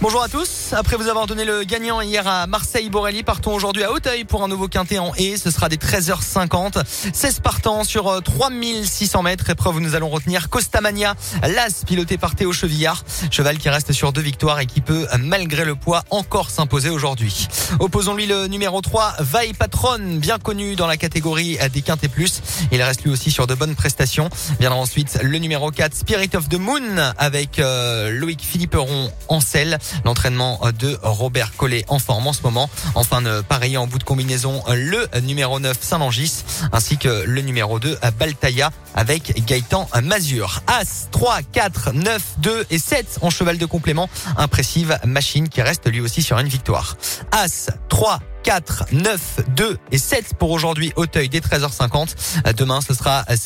Bonjour à tous. Après vous avoir donné le gagnant hier à Marseille-Borelli, partons aujourd'hui à Hauteuil pour un nouveau quintet en et. Ce sera des 13h50. 16 partants sur 3600 euh, mètres. Épreuve où nous allons retenir Costamania, l'As piloté par Théo Chevillard. Cheval qui reste sur deux victoires et qui peut, malgré le poids, encore s'imposer aujourd'hui. Opposons-lui le numéro 3, Vaille Patron, bien connu dans la catégorie des quintés plus. Il reste lui aussi sur de bonnes prestations. Viendra ensuite le numéro 4, Spirit of the Moon, avec euh, Loïc Philipperon en selle. L'entraînement de Robert Collet en forme en ce moment. Enfin, pareil en bout de combinaison, le numéro 9 Saint-Langis ainsi que le numéro 2 Baltaïa avec Gaëtan Mazur. As 3, 4, 9, 2 et 7 en cheval de complément. Impressive machine qui reste lui aussi sur une victoire. As 3, 4, 9, 2 et 7 pour aujourd'hui Auteuil dès 13h50. Demain, ce sera 7